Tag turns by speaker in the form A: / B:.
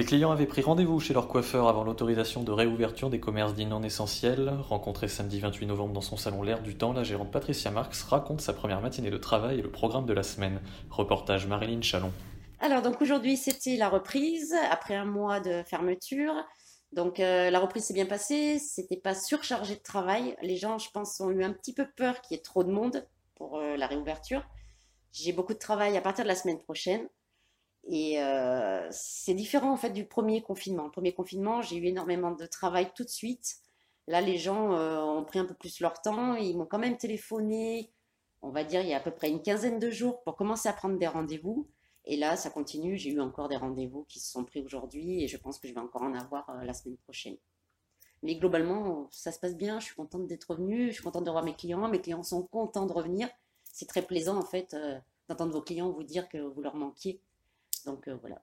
A: Les clients avaient pris rendez-vous chez leur coiffeur avant l'autorisation de réouverture des commerces dits non essentiels. Rencontrée samedi 28 novembre dans son salon L'air du temps, la gérante Patricia Marx raconte sa première matinée de travail et le programme de la semaine. Reportage Marilyn Chalon.
B: Alors donc aujourd'hui c'était la reprise après un mois de fermeture? Donc euh, la reprise s'est bien passée, c'était pas surchargé de travail. Les gens, je pense, ont eu un petit peu peur qu'il y ait trop de monde pour euh, la réouverture. J'ai beaucoup de travail à partir de la semaine prochaine. Et euh, c'est différent en fait du premier confinement. Le premier confinement, j'ai eu énormément de travail tout de suite. Là, les gens ont pris un peu plus leur temps. Ils m'ont quand même téléphoné, on va dire, il y a à peu près une quinzaine de jours pour commencer à prendre des rendez-vous. Et là, ça continue. J'ai eu encore des rendez-vous qui se sont pris aujourd'hui et je pense que je vais encore en avoir euh, la semaine prochaine. Mais globalement, ça se passe bien. Je suis contente d'être revenue. Je suis contente de voir mes clients. Mes clients sont contents de revenir. C'est très plaisant, en fait, euh, d'entendre vos clients vous dire que vous leur manquiez. Donc euh, voilà.